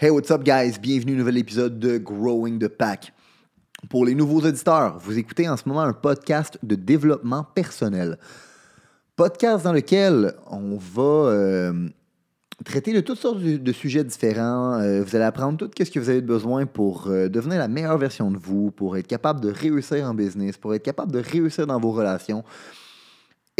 Hey, what's up, guys? Bienvenue au nouvel épisode de Growing the Pack. Pour les nouveaux auditeurs, vous écoutez en ce moment un podcast de développement personnel. Podcast dans lequel on va euh, traiter de toutes sortes de, sujets différents. Euh, vous allez apprendre tout ce que vous avez besoin pour euh, devenir la meilleure version de vous, pour être capable de réussir en business, pour être capable de réussir dans vos relations.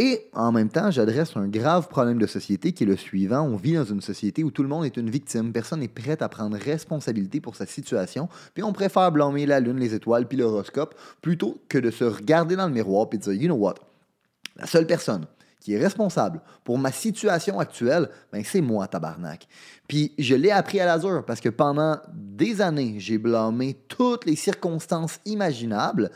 Et en même temps, j'adresse un grave problème de société qui est le suivant. On vit dans une société où tout le monde est une victime. Personne n'est prêt à prendre responsabilité pour sa situation. Puis on préfère blâmer la lune, les étoiles, puis l'horoscope, plutôt que de se regarder dans le miroir et de dire, you know what, la seule personne qui est responsable pour ma situation actuelle, ben c'est moi, tabarnak. Puis je l'ai appris à l'azur parce que pendant des années, j'ai blâmé toutes les circonstances imaginables.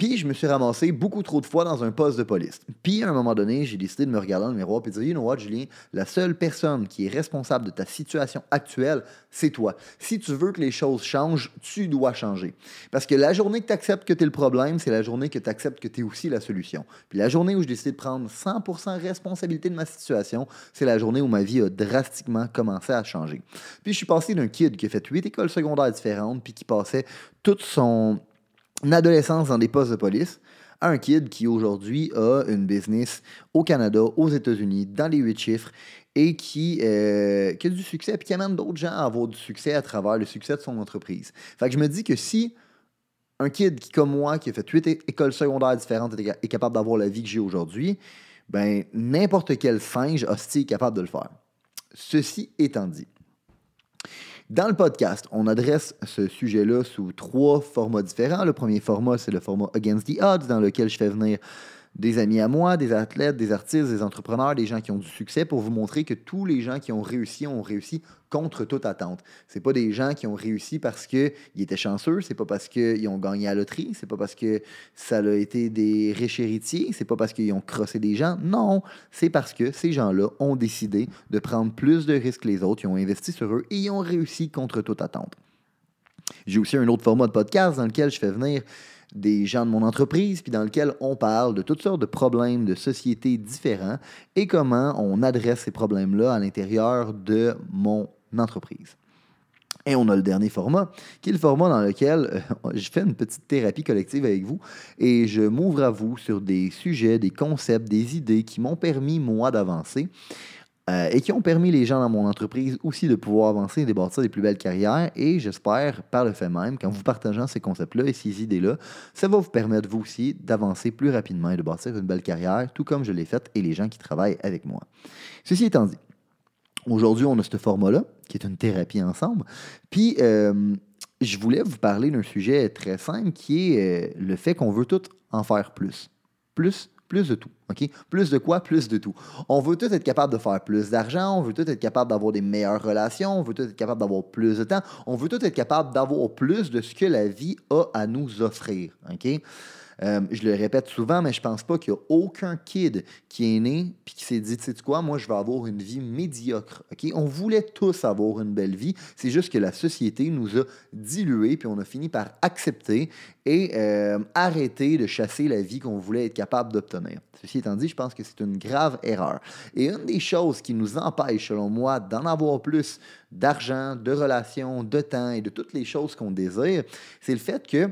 Puis je me suis ramassé beaucoup trop de fois dans un poste de police. Puis à un moment donné, j'ai décidé de me regarder dans le miroir et de dire, you know what, Julien, la seule personne qui est responsable de ta situation actuelle, c'est toi. Si tu veux que les choses changent, tu dois changer. Parce que la journée que tu acceptes que tu es le problème, c'est la journée que tu acceptes que tu es aussi la solution. Puis la journée où j'ai décidé de prendre 100% responsabilité de ma situation, c'est la journée où ma vie a drastiquement commencé à changer. Puis je suis passé d'un kid qui a fait huit écoles secondaires différentes, puis qui passait toute son une adolescence dans des postes de police un kid qui aujourd'hui a une business au Canada, aux États-Unis, dans les huit chiffres et qui, euh, qui a du succès, puis qui amène d'autres gens à avoir du succès à travers le succès de son entreprise. Fait que je me dis que si un kid qui, comme moi, qui a fait huit écoles secondaires différentes, est capable d'avoir la vie que j'ai aujourd'hui, ben n'importe quel singe hostile est capable de le faire. Ceci étant dit, dans le podcast, on adresse ce sujet-là sous trois formats différents. Le premier format, c'est le format Against the Odds, dans lequel je fais venir des amis à moi, des athlètes, des artistes, des entrepreneurs, des gens qui ont du succès pour vous montrer que tous les gens qui ont réussi ont réussi contre toute attente. C'est pas des gens qui ont réussi parce qu'ils étaient chanceux, c'est pas parce qu'ils ont gagné à la loterie, c'est pas parce que ça a été des riches héritiers, c'est pas parce qu'ils ont crossé des gens. Non, c'est parce que ces gens-là ont décidé de prendre plus de risques que les autres, ils ont investi sur eux et ils ont réussi contre toute attente. J'ai aussi un autre format de podcast dans lequel je fais venir des gens de mon entreprise, puis dans lequel on parle de toutes sortes de problèmes de société différents et comment on adresse ces problèmes-là à l'intérieur de mon entreprise. Et on a le dernier format, qui est le format dans lequel euh, je fais une petite thérapie collective avec vous et je m'ouvre à vous sur des sujets, des concepts, des idées qui m'ont permis, moi, d'avancer euh, et qui ont permis les gens dans mon entreprise aussi de pouvoir avancer et de bâtir des plus belles carrières. Et j'espère, par le fait même, qu'en vous partageant ces concepts-là et ces idées-là, ça va vous permettre, vous aussi, d'avancer plus rapidement et de bâtir une belle carrière, tout comme je l'ai fait et les gens qui travaillent avec moi. Ceci étant dit, aujourd'hui, on a ce format-là, qui est une thérapie ensemble. Puis, euh, je voulais vous parler d'un sujet très simple qui est euh, le fait qu'on veut tout en faire plus. Plus, plus de tout. OK? Plus de quoi? Plus de tout. On veut tout être capable de faire plus d'argent, on veut tout être capable d'avoir des meilleures relations, on veut tout être capable d'avoir plus de temps, on veut tout être capable d'avoir plus de ce que la vie a à nous offrir. OK? Euh, je le répète souvent, mais je pense pas qu'il y a aucun kid qui est né puis qui s'est dit, tu sais quoi, moi je vais avoir une vie médiocre. On voulait tous avoir une belle vie. C'est juste que la société nous a dilué puis on a fini par accepter et euh, arrêter de chasser la vie qu'on voulait être capable d'obtenir. Étant dit, je pense que c'est une grave erreur. Et une des choses qui nous empêche, selon moi, d'en avoir plus d'argent, de relations, de temps et de toutes les choses qu'on désire, c'est le fait que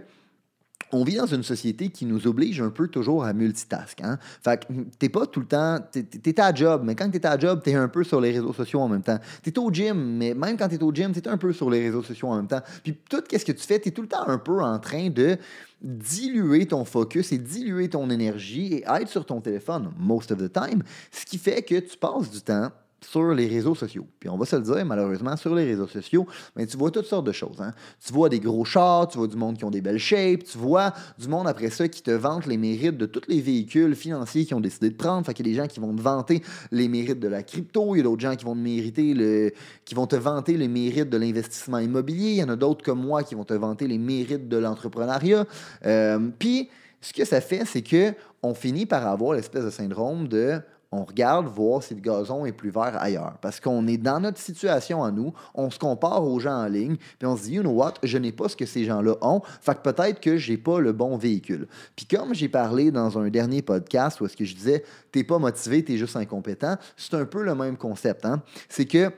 on vit dans une société qui nous oblige un peu toujours à multitask. Hein? Fait que t'es pas tout le temps. T'es, es à job, mais quand t'es à job, t'es un peu sur les réseaux sociaux en même temps. T'es au gym, mais même quand t'es au gym, t'es un peu sur les réseaux sociaux en même temps. Puis tout ce que tu fais, t'es tout le temps un peu en train de diluer ton focus et diluer ton énergie et être sur ton téléphone most of the time. Ce qui fait que tu passes du temps sur les réseaux sociaux. Puis on va se le dire, malheureusement, sur les réseaux sociaux, mais tu vois toutes sortes de choses. Hein. Tu vois des gros chars, tu vois du monde qui ont des belles shapes, tu vois du monde après ça qui te vante les mérites de tous les véhicules financiers qui ont décidé de prendre. Fait qu'il y a des gens qui vont te vanter les mérites de la crypto, il y a d'autres gens qui vont te mériter le, qui vont te vanter les mérites de l'investissement immobilier, il y en a d'autres comme moi qui vont te vanter les mérites de l'entrepreneuriat. Euh, puis ce que ça fait, c'est que on finit par avoir l'espèce de syndrome de on regarde voir si le gazon est plus vert ailleurs. Parce qu'on est dans notre situation à nous, on se compare aux gens en ligne, puis on se dit, you know what, je n'ai pas ce que ces gens-là ont, fait que peut-être que j'ai pas le bon véhicule. Puis comme j'ai parlé dans un dernier podcast où est-ce que je disais, t'es pas motivé, t'es juste incompétent, c'est un peu le même concept. Hein? C'est que,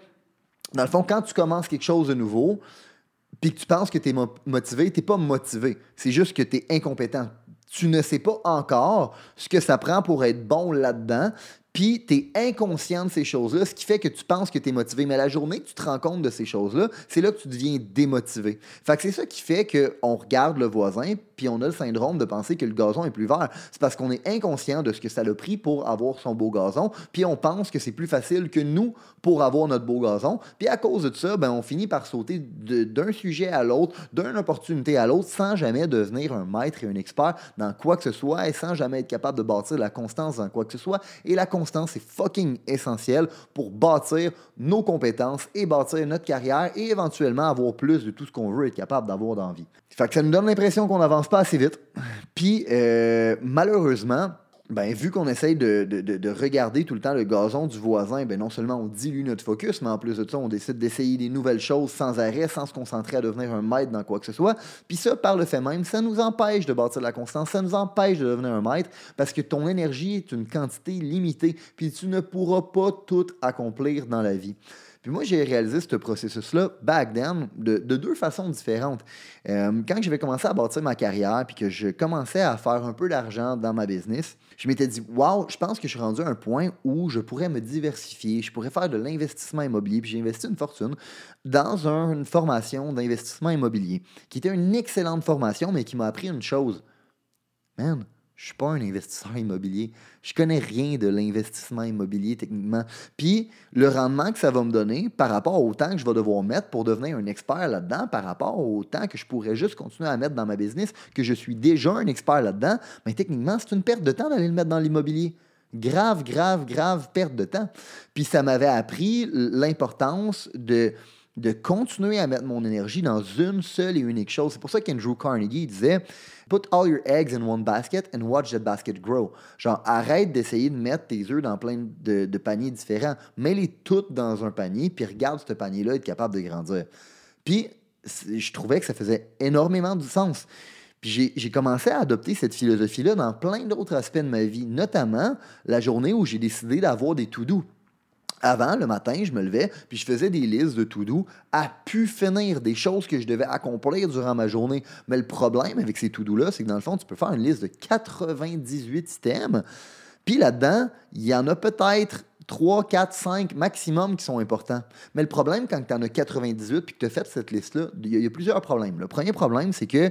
dans le fond, quand tu commences quelque chose de nouveau, puis que tu penses que tu es motivé, tu pas motivé. C'est juste que tu es incompétent. Tu ne sais pas encore ce que ça prend pour être bon là-dedans. Puis tu es inconscient de ces choses-là, ce qui fait que tu penses que tu es motivé. Mais la journée que tu te rends compte de ces choses-là, c'est là que tu deviens démotivé. Fait que c'est ça qui fait qu'on regarde le voisin, puis on a le syndrome de penser que le gazon est plus vert. C'est parce qu'on est inconscient de ce que ça a pris pour avoir son beau gazon, puis on pense que c'est plus facile que nous pour avoir notre beau gazon. Puis à cause de ça, ben, on finit par sauter d'un sujet à l'autre, d'une opportunité à l'autre, sans jamais devenir un maître et un expert dans quoi que ce soit, et sans jamais être capable de bâtir la constance dans quoi que ce soit. Et la est fucking essentiel pour bâtir nos compétences et bâtir notre carrière et éventuellement avoir plus de tout ce qu'on veut être capable d'avoir dans ça nous donne l'impression qu'on n'avance pas assez vite. Puis, euh, malheureusement, ben, vu qu'on essaye de, de, regarder tout le temps le gazon du voisin, ben, non seulement on dilue notre focus, mais en plus de ça, on décide d'essayer des nouvelles choses sans arrêt, sans se concentrer à devenir un maître dans quoi que ce soit. Puis ça, par le fait même, ça nous empêche de bâtir la constance, ça nous empêche de devenir un maître parce que ton énergie est une quantité limitée, puis tu ne pourras pas tout accomplir dans la vie. Puis moi, j'ai réalisé ce processus-là back then de, deux façons différentes. Euh, quand je vais commencer à bâtir ma carrière puis que je commençais à faire un peu d'argent dans ma business, je m'étais dit, wow, je pense que je suis rendu à un point où je pourrais me diversifier, je pourrais faire de l'investissement immobilier. Puis j'ai investi une fortune dans une formation d'investissement immobilier, qui était une excellente formation, mais qui m'a appris une chose. Man, je suis pas un investisseur immobilier. Je connais rien de l'investissement immobilier techniquement. Puis le rendement que ça va me donner par rapport au temps que je vais devoir mettre pour devenir un expert là-dedans, par rapport au temps que je pourrais juste continuer à mettre dans ma business, que je suis déjà un expert là-dedans, mais techniquement, c'est une perte de temps d'aller le mettre dans l'immobilier. Grave, grave, grave perte de temps. Puis ça m'avait appris l'importance de de continuer à mettre mon énergie dans une seule et unique chose. C'est pour ça qu'Andrew Carnegie disait Put all your eggs in one basket and watch that basket grow. Genre, arrête d'essayer de mettre tes œufs dans plein de, paniers différents. Mets-les toutes dans un panier, puis regarde ce panier-là être capable de grandir. Puis, je trouvais que ça faisait énormément de sens. Puis j'ai commencé à adopter cette philosophie-là dans plein d'autres aspects de ma vie, notamment la journée où j'ai décidé d'avoir des tout doux. Avant, le matin, je me levais, puis je faisais des listes de tout doux à pu finir des choses que je devais accomplir durant ma journée. Mais le problème avec ces tout doux-là, c'est que dans le fond, tu peux faire une liste de 98 items, puis là-dedans, il y en a peut-être 3, 4, 5 maximum qui sont importants. Mais le problème, quand tu en as 98 puis que tu as fait cette liste-là, il y, a plusieurs problèmes. Le premier problème, c'est que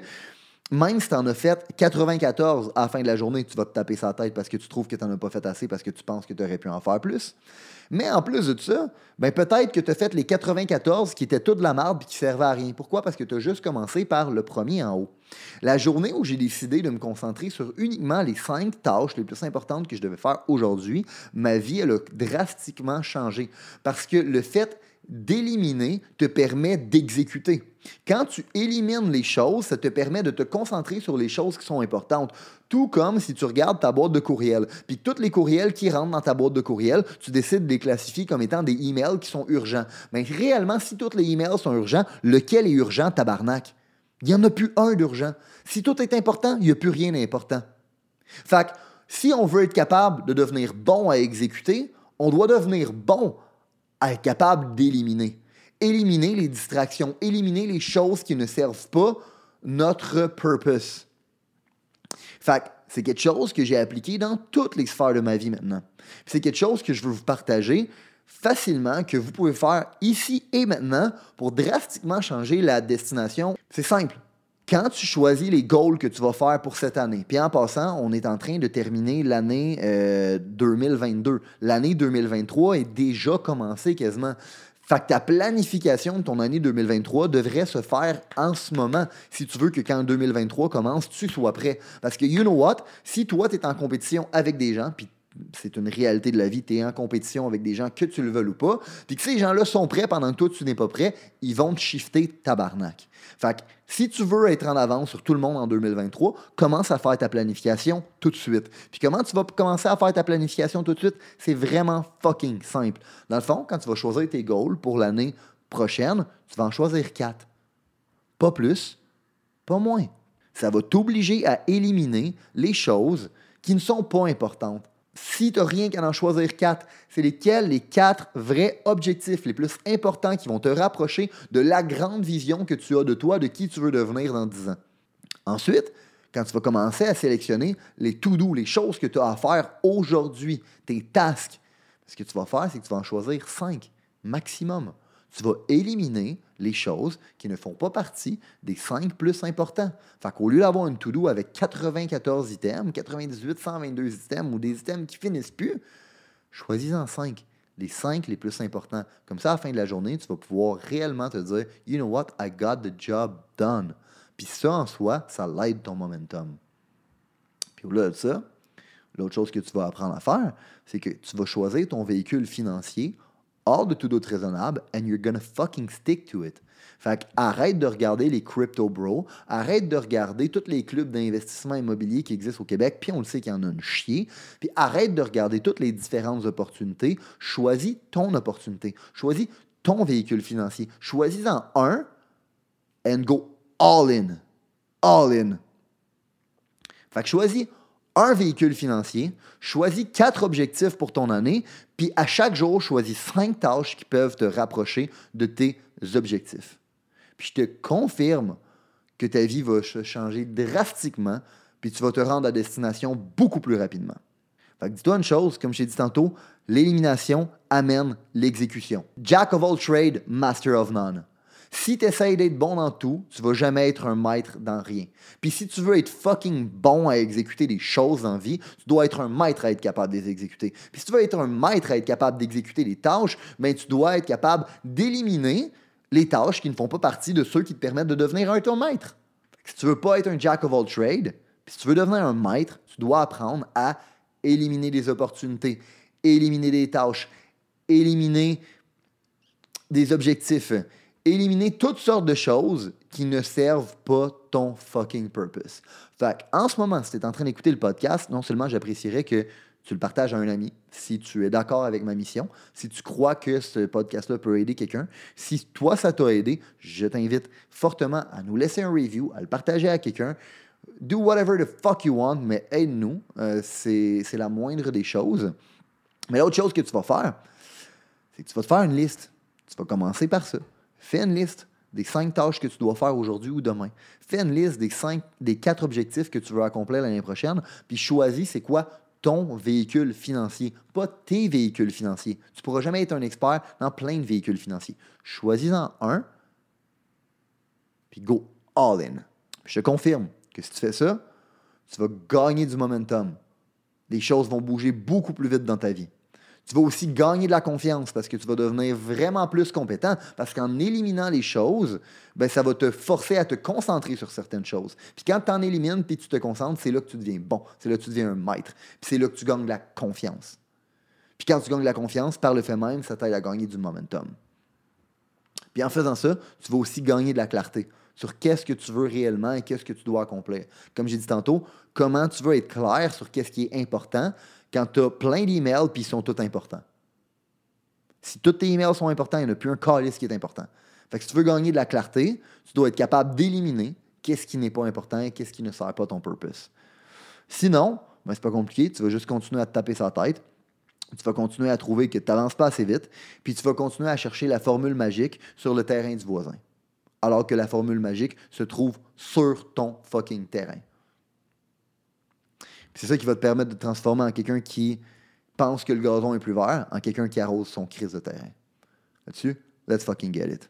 même si tu en as fait 94 à la fin de la journée, tu vas te taper sa tête parce que tu trouves que tu n'en as pas fait assez parce que tu penses que tu aurais pu en faire plus. Mais en plus de ça, ben peut-être que tu as fait les 94 qui étaient tout de la marde et qui servaient à rien. Pourquoi? Parce que tu as juste commencé par le premier en haut. La journée où j'ai décidé de me concentrer sur uniquement les cinq tâches les plus importantes que je devais faire aujourd'hui, ma vie, a drastiquement changé. Parce que le fait d'éliminer te permet d'exécuter. Quand tu élimines les choses, ça te permet de te concentrer sur les choses qui sont importantes. Tout comme si tu regardes ta boîte de courriel, puis tous les courriels qui rentrent dans ta boîte de courriel, tu décides de les classifier comme étant des emails qui sont urgents. Mais réellement, si tous les emails sont urgents, lequel est urgent, tabarnak? Il n'y en a plus un d'urgent. Si tout est important, il n'y a plus rien d'important. Fait que, si on veut être capable de devenir bon à exécuter, on doit devenir bon à être capable d'éliminer. Éliminer les distractions, éliminer les choses qui ne servent pas notre purpose. Fait c'est quelque chose que j'ai appliqué dans toutes les sphères de ma vie maintenant. C'est quelque chose que je veux vous partager facilement, que vous pouvez faire ici et maintenant pour drastiquement changer la destination. C'est simple. Quand tu choisis les goals que tu vas faire pour cette année, puis en passant, on est en train de terminer l'année 2022. Euh, l'année 2023 est déjà commencée quasiment. Fait que ta planification de ton année 2023 devrait se faire en ce moment si tu veux que quand 2023 commence, tu sois prêt. Parce que, you know what, si toi, tu es en compétition avec des gens, puis c'est une réalité de la vie, tu es en compétition avec des gens que tu le veux ou pas, puis que ces gens-là sont prêts pendant que toi, tu n'es pas prêt, ils vont te shifter tabarnak. Fait que si tu veux être en avance sur tout le monde en 2023, commence à faire ta planification tout de suite. Puis comment tu vas commencer à faire ta planification tout de suite? C'est vraiment fucking simple. Dans le fond, quand tu vas choisir tes goals pour l'année prochaine, tu vas en choisir quatre. Pas plus, pas moins. Ça va t'obliger à éliminer les choses qui ne sont pas importantes. Si tu n'as rien qu'à en choisir quatre, c'est lesquels les quatre vrais objectifs les plus importants qui vont te rapprocher de la grande vision que tu as de toi, de qui tu veux devenir dans 10 ans? Ensuite, quand tu vas commencer à sélectionner les to-do, les choses que tu as à faire aujourd'hui, tes tasks, ce que tu vas faire, c'est que tu vas en choisir cinq maximum tu vas éliminer les choses qui ne font pas partie des 5 plus importants. Fait qu'au lieu d'avoir une to-do avec 94 items, 98, 122 items ou des items qui finissent plus, choisis-en 5. Les 5 les plus importants. Comme ça, à la fin de la journée, tu vas pouvoir réellement te dire, you know what, I got the job done. Puis ça, en soi, ça l'aide ton momentum. Puis au-delà de ça, l'autre chose que tu vas apprendre à faire, c'est que tu vas choisir ton véhicule financier de tout doute raisonnable, and you're gonna fucking stick to it. Fait arrête de regarder les crypto bros, arrête de regarder tous les clubs d'investissement immobilier qui existent au Québec, puis on le sait qu'il y en a une chier, puis arrête de regarder toutes les différentes opportunités, choisis ton opportunité, choisis ton véhicule financier, choisis-en un and go all in. All in. Fait que choisis un véhicule financier, choisis quatre objectifs pour ton année, puis à chaque jour, choisis cinq tâches qui peuvent te rapprocher de tes objectifs. Puis je te confirme que ta vie va changer drastiquement, puis tu vas te rendre à destination beaucoup plus rapidement. Fait que dis-toi une chose, comme je t'ai dit tantôt, l'élimination amène l'exécution. Jack of all trade, master of none. Si tu essaies d'être bon dans tout, tu vas jamais être un maître dans rien. Puis si tu veux être fucking bon à exécuter des choses en vie, tu dois être un maître à être capable de les exécuter. Puis si tu veux être un maître à être capable d'exécuter les tâches, ben tu dois être capable d'éliminer les tâches qui ne font pas partie de ceux qui te permettent de devenir un ton maître. Si tu veux pas être un jack of all trades, puis si tu veux devenir un maître, tu dois apprendre à éliminer des opportunités, éliminer des tâches, éliminer des objectifs, éliminer toutes sortes de choses qui ne servent pas ton fucking purpose. Fait en ce moment, si tu es en train d'écouter le podcast, non seulement j'apprécierais que tu le partages à un ami, si tu es d'accord avec ma mission, si tu crois que ce podcast-là peut aider quelqu'un, si toi, ça t'a aidé, je t'invite fortement à nous laisser un review, à le partager à quelqu'un. Do whatever the fuck you want, mais aide-nous. Euh, c'est la moindre des choses. Mais l'autre chose que tu vas faire, c'est que tu vas te faire une liste. Tu vas commencer par ça. Fais une liste des cinq tâches que tu dois faire aujourd'hui ou demain. Fais une liste des, cinq, des quatre objectifs que tu veux accomplir l'année prochaine, puis choisis c'est quoi ton véhicule financier, pas tes véhicules financiers. Tu ne pourras jamais être un expert dans plein de véhicules financiers. Choisis-en un, puis go all in. je te confirme que si tu fais ça, tu vas gagner du momentum. Les choses vont bouger beaucoup plus vite dans ta vie. Tu vas aussi gagner de la confiance parce que tu vas devenir vraiment plus compétent. Parce qu'en éliminant les choses, ben, ça va te forcer à te concentrer sur certaines choses. Puis quand tu en élimines puis tu te concentres, c'est là que tu deviens bon. C'est là que tu deviens un maître. Puis c'est là que tu gagnes de la confiance. Puis quand tu gagnes de la confiance, par le fait même, ça t'aide à gagner du momentum. Puis en faisant ça, tu vas aussi gagner de la clarté sur qu'est-ce que tu veux réellement et qu'est-ce que tu dois accomplir. Comme j'ai dit tantôt, comment tu veux être clair sur qu'est-ce qui est important quand tu as plein d'emails puis ils sont tous importants. Si tous tes emails sont importants, il n'y en a plus un calice qui est important. Fait que si tu veux gagner de la clarté, tu dois être capable d'éliminer qu'est-ce qui n'est pas important et qu'est-ce qui ne sert pas ton purpose. Sinon, ben c'est pas compliqué, tu vas juste continuer à te taper sa tête. Tu vas continuer à trouver que tu n'avances pas assez vite, puis tu vas continuer à chercher la formule magique sur le terrain du voisin. Alors que la formule magique se trouve sur ton fucking terrain. C'est ça qui va te permettre de te transformer en quelqu'un qui pense que le gazon est plus vert, en quelqu'un qui arrose son crise de terrain. Là-dessus, let's fucking get it.